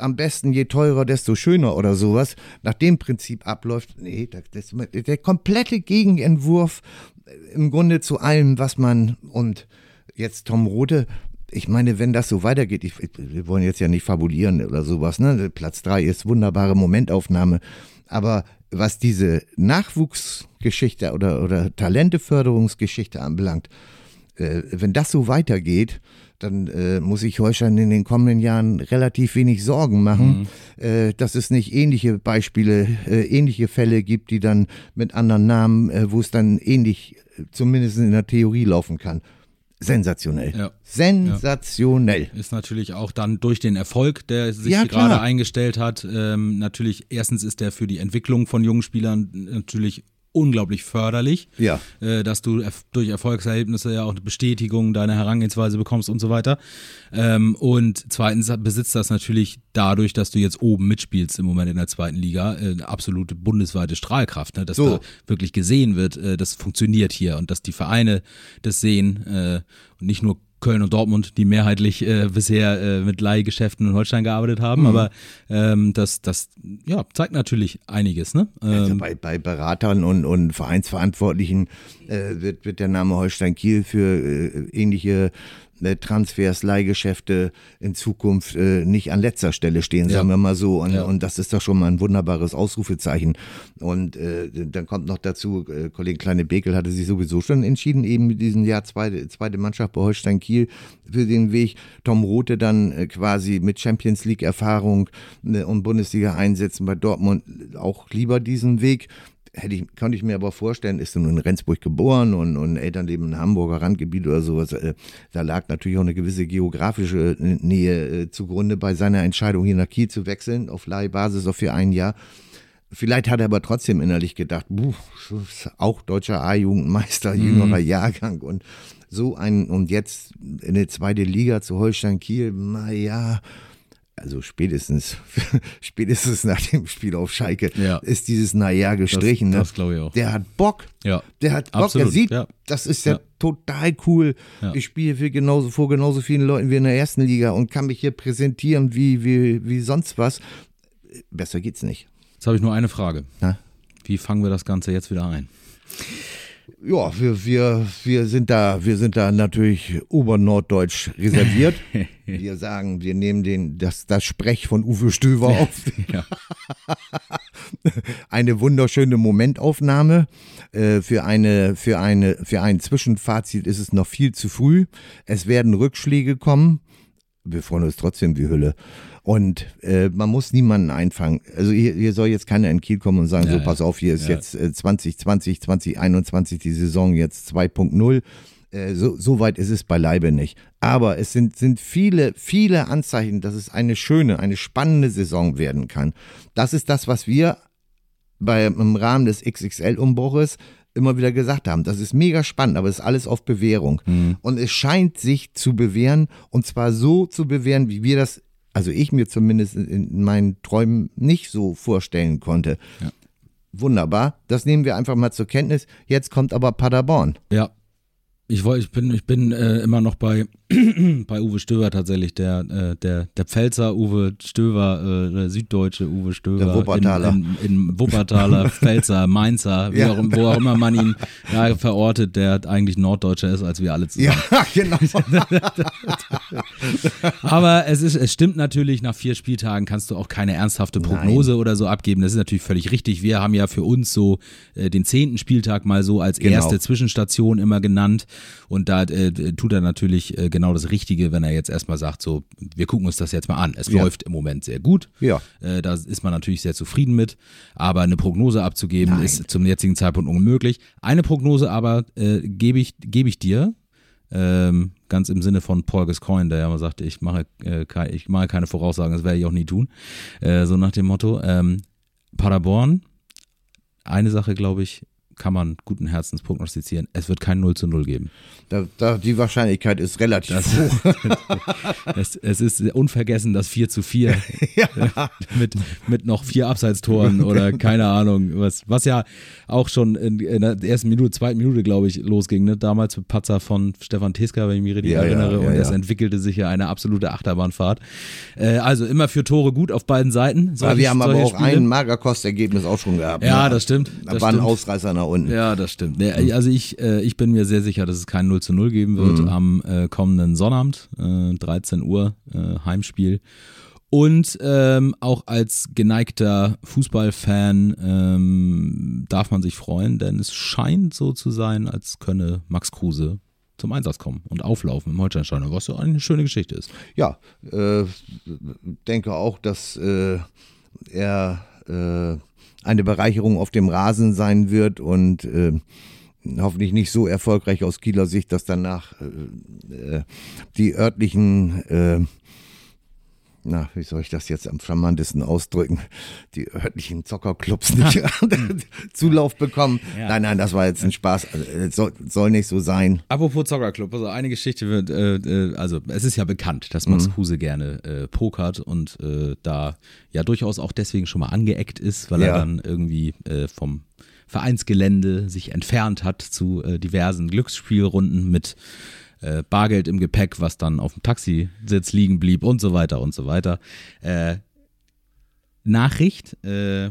am besten je teurer, desto schöner oder sowas, nach dem Prinzip abläuft, nee, das, das, der komplette Gegenentwurf äh, im Grunde zu allem, was man und jetzt Tom Rote, ich meine, wenn das so weitergeht, ich, wir wollen jetzt ja nicht fabulieren oder sowas, ne? Platz drei ist wunderbare Momentaufnahme, aber was diese Nachwuchsgeschichte oder, oder Talenteförderungsgeschichte anbelangt, äh, wenn das so weitergeht, dann äh, muss ich Holstein in den kommenden Jahren relativ wenig Sorgen machen, äh, dass es nicht ähnliche Beispiele, äh, ähnliche Fälle gibt, die dann mit anderen Namen, äh, wo es dann ähnlich, äh, zumindest in der Theorie laufen kann. Sensationell. Ja. Sensationell. Ist natürlich auch dann durch den Erfolg, der sich Ja, gerade eingestellt hat, ähm, natürlich, erstens ist der für die Entwicklung von jungen Spielern natürlich unglaublich förderlich, Ja. äh, dass du erf- durch Erfolgserlebnisse ja auch eine Bestätigung deiner Herangehensweise bekommst und so weiter. Ähm, und zweitens besitzt das natürlich dadurch, dass du jetzt oben mitspielst im Moment in der zweiten Liga, äh, eine absolute bundesweite Strahlkraft, ne? dass So. da wirklich gesehen wird, äh, das funktioniert hier und dass die Vereine das sehen äh, und nicht nur Köln und Dortmund, die mehrheitlich äh, bisher äh, mit Leihgeschäften in Holstein gearbeitet haben, aber ähm, das, das ja, zeigt natürlich einiges. Ne? Also Ähm, bei, bei Beratern und, und Vereinsverantwortlichen äh, wird, wird der Name Holstein Kiel für äh, ähnliche äh, Transfers, Leihgeschäfte in Zukunft äh, nicht an letzter Stelle stehen, Ja. sagen wir mal so. Und, Ja. und das ist doch schon mal ein wunderbares Ausrufezeichen. Und äh, dann kommt noch dazu, äh, Kollege Kleine Bekel hatte sich sowieso schon entschieden, eben mit diesem Jahr zweite, zweite Mannschaft bei Holstein Kiel für den Weg. Tom Rote dann äh, quasi mit Champions League Erfahrung äh, und Bundesliga einsetzen bei Dortmund auch lieber diesen Weg. Hätte ich, konnte ich mir aber vorstellen, ist nun in Rendsburg geboren und, und Eltern leben im Hamburger Randgebiet oder sowas. äh, Da lag natürlich auch eine gewisse geografische äh, Nähe äh, zugrunde bei seiner Entscheidung, hier nach Kiel zu wechseln, auf Leihbasis auf für ein Jahr. Vielleicht hat er aber trotzdem innerlich gedacht, buh, auch deutscher A-Jugendmeister, [LAUGHS] jüngerer Jahrgang und so ein, und jetzt in eine zweite Liga zu Holstein Kiel, naja, also spätestens, [LAUGHS] spätestens nach dem Spiel auf Schalke Ja. ist dieses Naja gestrichen. das ne? glaube ich auch. Der hat Bock. Ja. Der hat Bock, Absolut, der sieht, ja. das ist ja, Ja. total cool. Ich spiele für genauso, vor genauso vielen Leuten wie in der ersten Liga und kann mich hier präsentieren wie, wie, wie sonst was. Besser geht's nicht. Jetzt habe ich nur eine Frage. Na? Wie fangen wir das Ganze jetzt wieder ein? Ja, wir, wir, wir sind da, wir sind da natürlich obernorddeutsch reserviert. [LAUGHS] wir sagen, wir nehmen den, das, das Sprech von Uwe Stöver auf. [LAUGHS] Ja. [LAUGHS] eine wunderschöne Momentaufnahme. Äh, für, eine, für, eine, für ein Zwischenfazit ist es noch viel zu früh. Es werden Rückschläge kommen. Wir freuen uns trotzdem wie Hülle. Und äh, man muss niemanden einfangen. Also hier, hier soll jetzt keiner in Kiel kommen und sagen, Ja, so pass auf, hier ist Ja. jetzt äh, 2020, 2021 die Saison jetzt 2.0. Äh, so, so weit ist es beileibe nicht. Aber es sind, sind viele, viele Anzeichen, dass es eine schöne, eine spannende Saison werden kann. Das ist das, was wir bei, im Rahmen des XXL-Umbruches immer wieder gesagt haben. Das ist mega spannend, aber es ist alles auf Bewährung. Und es scheint sich zu bewähren und zwar so zu bewähren, wie wir das, also ich mir zumindest in- in meinen Träumen nicht so vorstellen konnte. Ja. Wunderbar, das nehmen wir einfach mal zur Kenntnis. Jetzt kommt aber Paderborn. Ja. Ich, wollt, ich bin, ich bin äh, immer noch bei, [CLEARS THROAT] bei Uwe Stöver tatsächlich, der, äh, der, der Pfälzer Uwe Stöver, äh, der süddeutsche Uwe Stöver. Der Wuppertaler. In, in, in Wuppertaler, [LAUGHS] Pfälzer, Mainzer, Ja. auch, wo auch immer man ihn [LAUGHS] ja, verortet, der eigentlich Norddeutscher ist als wir alle zusammen. Ja, [LAUGHS] genau. [LAUGHS] Aber es ist, es stimmt natürlich, nach vier Spieltagen kannst du auch keine ernsthafte Prognose oder so abgeben. Das ist natürlich völlig richtig. Wir haben ja für uns so äh, den zehnten Spieltag mal so als Genau. erste Zwischenstation immer genannt. Und da äh, tut er natürlich äh, genau das Richtige, wenn er jetzt erstmal sagt, so, wir gucken uns das jetzt mal an. Es Ja. läuft im Moment sehr gut. Ja. Äh, da ist man natürlich sehr zufrieden mit. Aber eine Prognose abzugeben Nein. ist zum jetzigen Zeitpunkt unmöglich. Eine Prognose aber äh, gebe ich, gebe ich dir. Ähm, ganz im Sinne von Paul Gascoigne, der ja mal sagte, ich mache, äh, kei- ich mache keine Voraussagen, das werde ich auch nie tun. Äh, so nach dem Motto. Ähm, Paderborn, eine Sache, glaube ich, kann man guten Herzens prognostizieren. Es wird kein 0 zu 0 geben. Da, da, die Wahrscheinlichkeit ist relativ Das- hoch. [LAUGHS] Es, es ist unvergessen das 4 zu 4 [LAUGHS] [LAUGHS] mit, mit noch vier Abseitstoren oder keine Ahnung, was, was ja auch schon in, in der ersten Minute, zweiten Minute, glaube ich, losging. Ne? Damals mit Patzer von Stefan Teska, wenn ich mich richtig Ja, ja, erinnere. ja, und es ja. entwickelte sich ja eine absolute Achterbahnfahrt. Äh, also immer für Tore gut auf beiden Seiten. Ja, Solche- wir haben aber auch Spiele. ein Magerkostergebnis auch schon gehabt. Ja, ne? das stimmt. Da Das war ein stimmt. Ausreißer nach unten. Ja, das stimmt. Nee, also ich, äh, ich bin mir sehr sicher, dass es kein 0 zu 0 geben wird am äh, kommenden Sonnabend, äh, 13 Uhr, äh, Heimspiel. Und ähm, auch als geneigter Fußballfan ähm, darf man sich freuen, denn es scheint so zu sein, als könne Max Kruse zum Einsatz kommen und auflaufen im Holsteinsteiner, was so eine schöne Geschichte ist. Ja, äh, denke auch, dass äh, er äh, eine Bereicherung auf dem Rasen sein wird und äh, hoffentlich nicht so erfolgreich aus Kieler Sicht, dass danach äh, äh, die örtlichen äh, na, wie soll ich das jetzt am charmantesten ausdrücken? Die örtlichen Zockerclubs [LAUGHS] nicht [LAUGHS] Zulauf bekommen. Ja. Nein, nein, das war jetzt ein Spaß. Also, es soll, soll nicht so sein. Apropos Zockerclub, also eine Geschichte wird, äh, äh, also es ist ja bekannt, dass Max Mhm. Kruse gerne äh, pokert und äh, da ja durchaus auch deswegen schon mal angeeckt ist, weil Ja. er dann irgendwie äh, vom Vereinsgelände sich entfernt hat zu äh, diversen Glücksspielrunden mit äh, Bargeld im Gepäck, was dann auf dem Taxisitz liegen blieb und so weiter und so weiter. Äh, Nachricht, äh,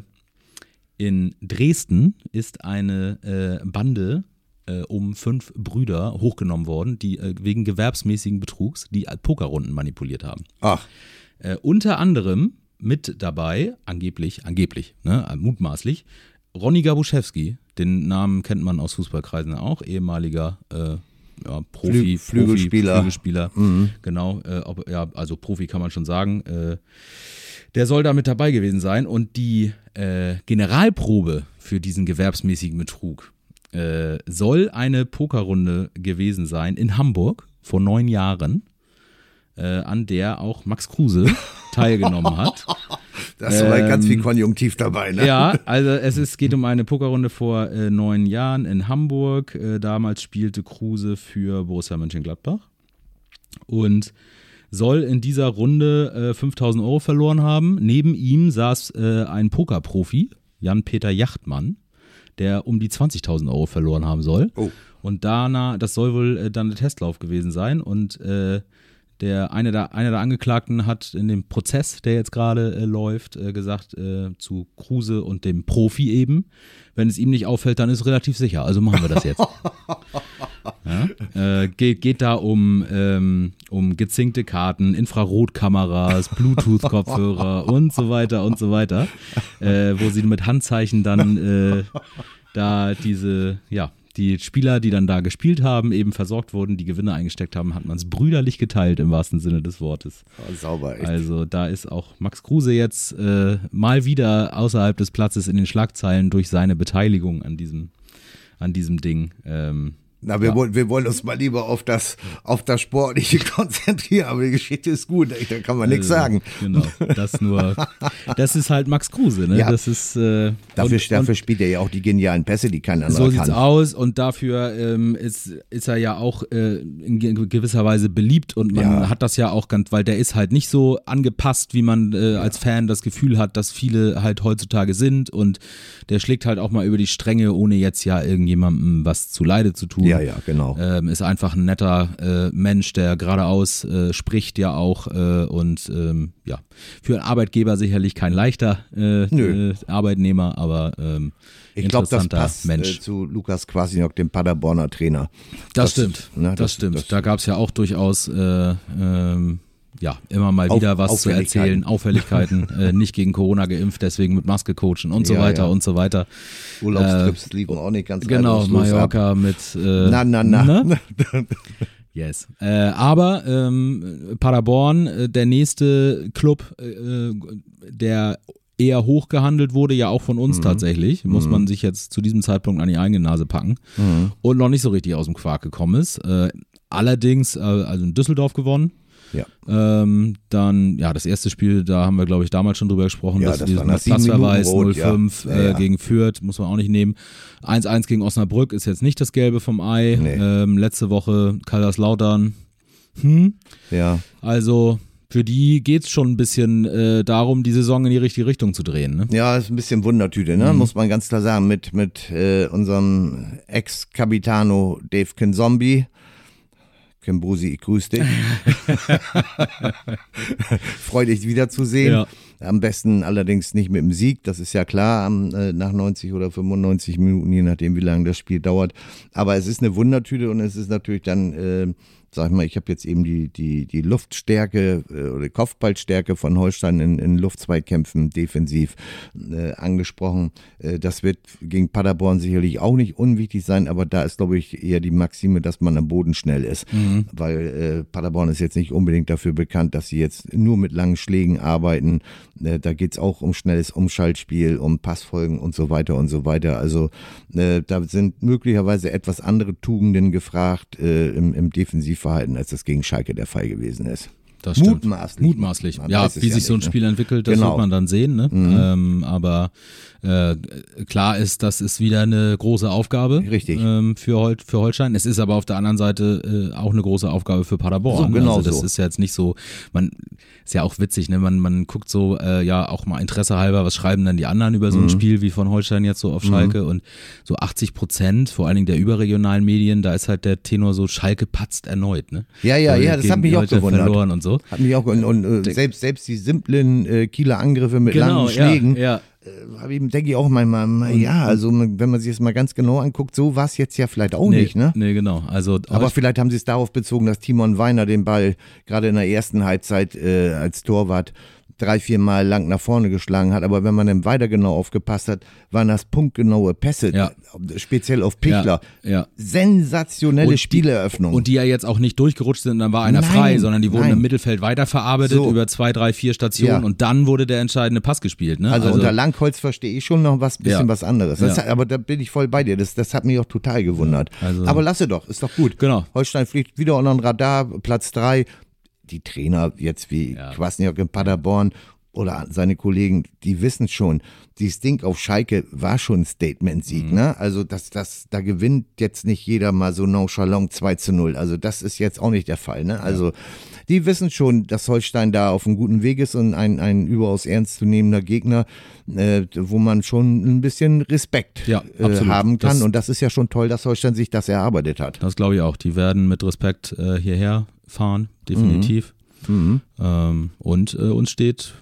in Dresden ist eine äh, Bande äh, um fünf Brüder hochgenommen worden, die wegen gewerbsmäßigen Betrugs die Pokerrunden manipuliert haben. Ach, unter anderem mit dabei, angeblich, angeblich, ne, mutmaßlich, Ronny Gabuschewski. Den Namen kennt man aus Fußballkreisen auch, ehemaliger äh, ja, Profi, Flü- Flügelspieler. Profi, Flügelspieler. Genau, äh, ob, ja, also Profi kann man schon sagen. Äh, der soll da mit dabei gewesen sein und die äh, Generalprobe für diesen gewerbsmäßigen Betrug äh, soll eine Pokerrunde gewesen sein in Hamburg vor neun Jahren, an der auch Max Kruse [LAUGHS] teilgenommen hat. da ist aber ganz Ähm, viel Konjunktiv dabei, ne? Ja, also es ist, geht um eine Pokerrunde vor äh, neun Jahren in Hamburg. Äh, damals spielte Kruse für Borussia Mönchengladbach und soll in dieser Runde äh, 5000 Euro verloren haben. Neben ihm saß äh, ein Pokerprofi, Jan-Peter Yachtmann, der um die 20.000 Euro verloren haben soll. Oh. Und danach, das soll wohl äh, dann der Testlauf gewesen sein. Und äh, der eine der, einer der Angeklagten hat in dem Prozess, der jetzt gerade äh, läuft, äh, gesagt äh, zu Kruse und dem Profi eben, wenn es ihm nicht auffällt, dann ist relativ sicher. Also machen wir das jetzt. [LAUGHS] ja? äh, geht, geht da um, ähm, um gezinkte Karten, Infrarotkameras, Bluetooth-Kopfhörer [LAUGHS] und so weiter und so weiter, äh, wo sie mit Handzeichen dann äh, da diese, ja, die Spieler, die dann da gespielt haben, eben versorgt wurden, die Gewinne eingesteckt haben, hat man es brüderlich geteilt im wahrsten Sinne des Wortes. Oh, sauber, echt. Also da ist auch Max Kruse jetzt äh, mal wieder außerhalb des Platzes in den Schlagzeilen durch seine Beteiligung an diesem, an diesem Ding. Ähm, Na, wir, ja. wollen, wir wollen uns mal lieber auf das, auf das Sportliche [LAUGHS] konzentrieren, aber die Geschichte ist gut, da kann man nichts Also, sagen. Genau, das nur. Das ist halt Max Kruse, ne? Ja. Das ist. Äh, Dafür, und, dafür spielt er ja auch die genialen Pässe, die kein anderer So sieht's kann. aus und dafür ähm, ist, ist er ja auch äh, in ge- gewisser Weise beliebt und man Ja. hat das ja auch ganz, weil der ist halt nicht so angepasst, wie man äh, als Fan das Gefühl hat, dass viele halt heutzutage sind und der schlägt halt auch mal über die Stränge, ohne jetzt ja irgendjemandem was zu Leide zu tun. Ja, ja, genau. Ähm, ist einfach ein netter äh, Mensch, der geradeaus äh, spricht ja auch äh, und ähm, ja, für einen Arbeitgeber sicherlich kein leichter äh, äh, Arbeitnehmer, aber ähm, Ich glaube, das passt Mensch. äh, zu Lukas Kwasniok, dem Paderborner Trainer. Das, stimmt, ne, das, das- stimmt. das- da gab es ja auch durchaus äh, ähm, ja, immer mal Auf- wieder was zu erzählen, Auffälligkeiten, [LAUGHS] äh, nicht gegen Corona geimpft, deswegen mit Maske coachen und so Ja, weiter ja. und so weiter. Urlaubstrips liefen auch nicht ganz Genau, reibungslos ab. Mallorca mit äh, Na, na, na. ne? [LAUGHS] Yes. Äh, aber ähm, Paderborn, äh, der nächste Club, äh, der eher hochgehandelt wurde, ja auch von uns Mhm. tatsächlich, muss man sich jetzt zu diesem Zeitpunkt an die eigene Nase packen Mhm. und noch nicht so richtig aus dem Quark gekommen ist. Äh, allerdings, äh, also in Düsseldorf gewonnen. Ja. Ähm, dann, ja, das erste Spiel, da haben wir, glaube ich, damals schon drüber gesprochen, Ja, dass das diesen Platzverweis rot, ja. 0-5 Ja, äh, ja. gegen Fürth, muss man auch nicht nehmen. 1-1 gegen Osnabrück ist jetzt nicht das Gelbe vom Ei. Nee. Ähm, letzte Woche Kaiserslautern. Hm. Ja. Also für die geht es schon ein bisschen äh, darum, die Saison in die richtige Richtung zu drehen. Ne? Ja, ist ein bisschen Wundertüte, Mhm. ne? muss man ganz klar sagen. Mit, mit äh, unserem Ex-Capitano Dave Kinzombie. Kimbusi, ich grüß dich. [LAUGHS] [LAUGHS] Freu dich wiederzusehen. Ja. Am besten allerdings nicht mit dem Sieg, das ist ja klar, äh, nach 90 oder 95 Minuten, je nachdem, wie lange das Spiel dauert. Aber es ist eine Wundertüte und es ist natürlich dann, äh, sag ich mal, ich habe jetzt eben die, die, die Luftstärke äh, oder Kopfballstärke von Holstein in, in Luftzweikämpfen defensiv äh, angesprochen. Äh, das wird gegen Paderborn sicherlich auch nicht unwichtig sein, aber da ist, glaube ich, eher die Maxime, dass man am Boden schnell ist. Weil äh, Paderborn ist jetzt nicht unbedingt dafür bekannt, dass sie jetzt nur mit langen Schlägen arbeiten. Äh, da geht's auch um schnelles Umschaltspiel, um Passfolgen und so weiter und so weiter. Also äh, da sind möglicherweise etwas andere Tugenden gefragt äh, im, im Defensivverhalten, als das gegen Schalke der Fall gewesen ist. Das stimmt. Mutmaßlich. Mutmaßlich. Man Ja, wie ja sich so ein nicht, ne? Spiel entwickelt, das Genau. wird man dann sehen. Ne? Ähm, aber äh, klar ist, das ist wieder eine große Aufgabe Richtig. Ähm, für, Hol für Holstein. Es ist aber auf der anderen Seite äh, auch eine große Aufgabe für Paderborn. So, genau also das so. ist ja jetzt nicht so, man ist ja auch witzig, ne? man, man guckt so, äh, ja auch mal Interesse halber, was schreiben dann die anderen über so Mhm. ein Spiel wie von Holstein jetzt so auf Schalke und so 80 Prozent, vor allen Dingen der überregionalen Medien, da ist halt der Tenor so, Schalke patzt erneut. Ne? Ja, ja, Weil ja, das hat mich auch gewundert. verloren und so. Hat mich auch und, und äh, selbst selbst die simplen äh, Kieler Angriffe mit langen Genau, ja, Schlägen, ja. äh, hab ich- denke ich auch manchmal, mal, ja, also wenn man sich das mal ganz genau anguckt, so war es jetzt ja vielleicht auch nee, nicht, ne? Nee, genau. Also Aber vielleicht haben sie es darauf bezogen, dass Timon Weiner den Ball gerade in der ersten Halbzeit äh, als Torwart drei, vier Mal lang nach vorne geschlagen hat. Aber wenn man dann weiter genau aufgepasst hat, waren das punktgenaue Pässe, Ja. speziell auf Pichler. Ja, ja. Sensationelle Und die- Spieleröffnung. Und die ja jetzt auch nicht durchgerutscht sind dann war einer Nein, frei, sondern die wurden nein. im Mittelfeld weiterverarbeitet So. über zwei, drei, vier Stationen und dann wurde der entscheidende Pass gespielt. Ne? Also, unter Langholz verstehe ich schon noch was bisschen was anderes. Das. Aber da bin ich voll bei dir. Das, das hat mich auch total gewundert. also- aber lasse doch, ist doch gut. Genau. Holstein fliegt wieder unter den Radar, Platz drei. Die Trainer jetzt wie Ja. Kwasniok in Paderborn oder seine Kollegen, die wissen schon, dieses Ding auf Schalke war schon ein Statement-Sieg. Mhm. Ne? Also das, das, da gewinnt jetzt nicht jeder mal so nonchalant 2 zu 0. Also das ist jetzt auch nicht der Fall. Ne? Also die wissen schon, dass Holstein da auf einem guten Weg ist und ein, ein überaus ernstzunehmender Gegner, äh, wo man schon ein bisschen Respekt Ja, äh, haben kann. Das- und das ist ja schon toll, dass Holstein sich das erarbeitet hat. Das glaube ich auch. Die werden mit Respekt äh, hierher fahren, definitiv. Mhm. Ähm, und äh, uns steht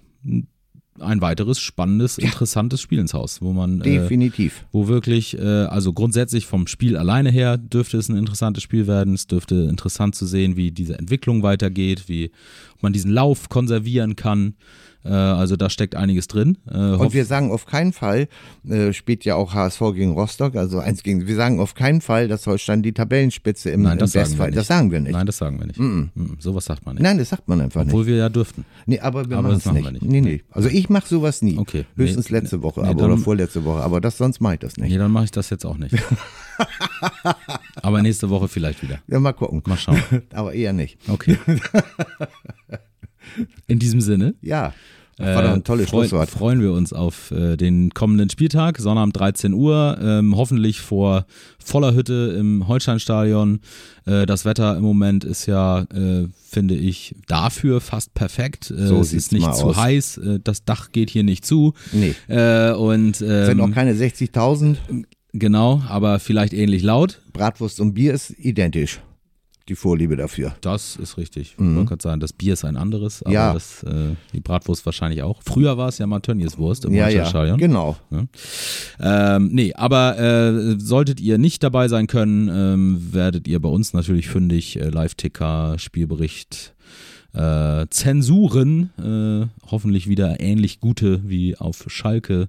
ein weiteres spannendes, interessantes Spiel ins Haus, wo man äh, Definitiv. wo wirklich, äh, also grundsätzlich vom Spiel alleine her dürfte es ein interessantes Spiel werden. Es dürfte interessant zu sehen, wie diese Entwicklung weitergeht, wie ob man diesen Lauf konservieren kann. Äh, also da steckt einiges drin. Äh, Und wir sagen auf keinen Fall, äh, spielt ja auch HSV gegen Rostock, also eins gegen, wir sagen auf keinen Fall, dass Holstein die Tabellenspitze im, Nein, im das sagen wir Bestfall, nicht. das sagen wir nicht. Nein, das sagen wir nicht. Mm Sowas sagt man nicht. Nein, das sagt man einfach Obwohl nicht. wir ja dürften. Nee, aber wir Aber machen es nicht. nicht. Nee, nee. Also ich mache sowas nie. Okay. Höchstens Nee, letzte Woche nee, aber, dann- oder vorletzte Woche, aber das sonst mache ich das nicht. Nee, dann mache ich das jetzt auch nicht. [LAUGHS] Aber nächste Woche vielleicht wieder. Ja, mal gucken. Mal schauen. [LAUGHS] aber eher nicht. Okay. [LAUGHS] In diesem Sinne. Ja. Das war doch ein tolles Äh, freu- Schlusswort. Freuen wir uns auf äh, den kommenden Spieltag, Sonnabend 13 Uhr, ähm, hoffentlich vor voller Hütte im Holsteinstadion. Äh, das Wetter im Moment ist ja, äh, finde ich, dafür fast perfekt. Äh, So es ist nicht zu aus. heiß, äh, das Dach geht hier nicht zu. Nee. Äh, und ähm, Sind auch keine 60.000. genau, aber vielleicht ähnlich laut. Bratwurst und Bier ist identisch. Die Vorliebe dafür. Das ist richtig. Ich wollte gerade sagen, das Bier ist ein anderes, aber Mhm. Ja. das, äh, die Bratwurst wahrscheinlich auch. Früher war es ja mal Tönnies Wurst im Ja, ja. Genau. Ähm, nee, aber äh, solltet ihr nicht dabei sein können, ähm, werdet ihr bei uns natürlich fündig. Äh, Live-Ticker, Spielbericht, äh, Zensuren, äh, hoffentlich wieder ähnlich gute wie auf Schalke.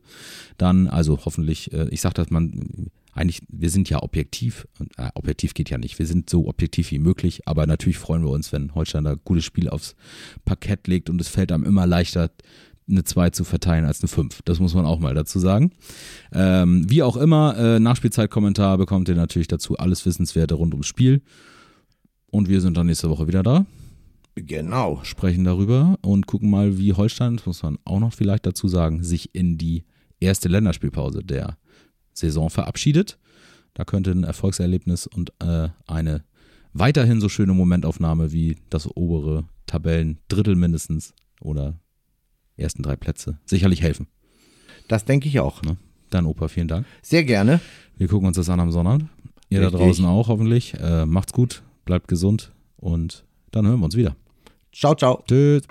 Dann, also hoffentlich, äh, ich sag das man, eigentlich, wir sind ja objektiv, äh, objektiv geht ja nicht, wir sind so objektiv wie möglich, aber natürlich freuen wir uns, wenn Holstein da gutes Spiel aufs Parkett legt und es fällt einem immer leichter, eine 2 zu verteilen als eine 5. Das muss man auch mal dazu sagen. Ähm, wie auch immer, äh, Nachspielzeitkommentar bekommt ihr natürlich dazu alles Wissenswerte rund ums Spiel. Und wir sind dann nächste Woche wieder da. Genau. Sprechen darüber und gucken mal, wie Holstein, das muss man auch noch vielleicht dazu sagen, sich in die erste Länderspielpause der Saison verabschiedet. Da könnte ein Erfolgserlebnis und äh, eine weiterhin so schöne Momentaufnahme wie das obere Tabellendrittel mindestens oder ersten drei Plätze sicherlich helfen. Das denke ich auch. Ne? Dann Opa, vielen Dank. Sehr gerne. Wir gucken uns das an am Sonntag. Ihr Richtig. da draußen auch hoffentlich. Äh, macht's gut, bleibt gesund und dann hören wir uns wieder. Ciao, ciao. Tschüss.